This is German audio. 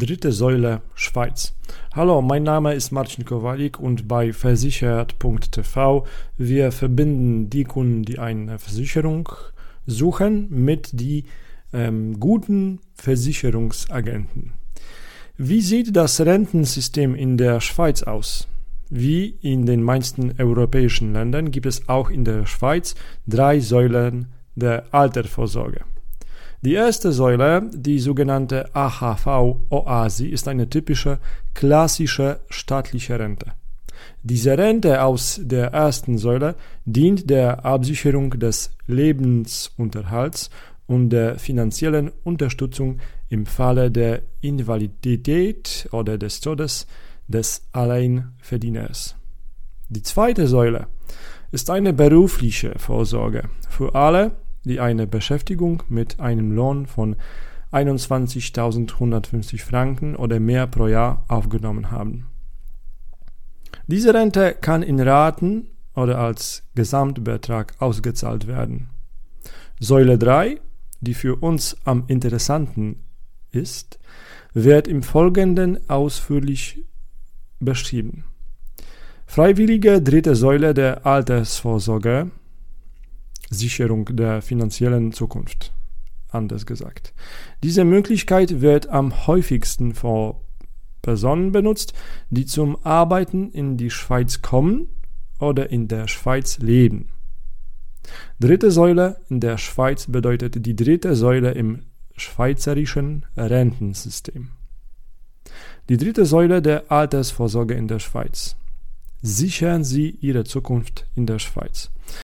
Dritte Säule Schweiz. Hallo, mein Name ist Marcin Kowalik und bei versichert.tv wir verbinden die Kunden, die eine Versicherung suchen, mit die ähm, guten Versicherungsagenten. Wie sieht das Rentensystem in der Schweiz aus? Wie in den meisten europäischen Ländern gibt es auch in der Schweiz drei Säulen der Altersvorsorge. Die erste Säule, die sogenannte AHV-OASI, ist eine typische klassische staatliche Rente. Diese Rente aus der ersten Säule dient der Absicherung des Lebensunterhalts und der finanziellen Unterstützung im Falle der Invalidität oder des Todes des Alleinverdieners. Die zweite Säule ist eine berufliche Vorsorge für alle, die eine Beschäftigung mit einem Lohn von 21.150 Franken oder mehr pro Jahr aufgenommen haben. Diese Rente kann in Raten oder als Gesamtbetrag ausgezahlt werden. Säule 3, die für uns am interessanten ist, wird im Folgenden ausführlich beschrieben. Freiwillige dritte Säule der Altersvorsorge Sicherung der finanziellen Zukunft. Anders gesagt. Diese Möglichkeit wird am häufigsten vor Personen benutzt, die zum Arbeiten in die Schweiz kommen oder in der Schweiz leben. Dritte Säule in der Schweiz bedeutet die dritte Säule im schweizerischen Rentensystem. Die dritte Säule der Altersvorsorge in der Schweiz. Sichern Sie Ihre Zukunft in der Schweiz.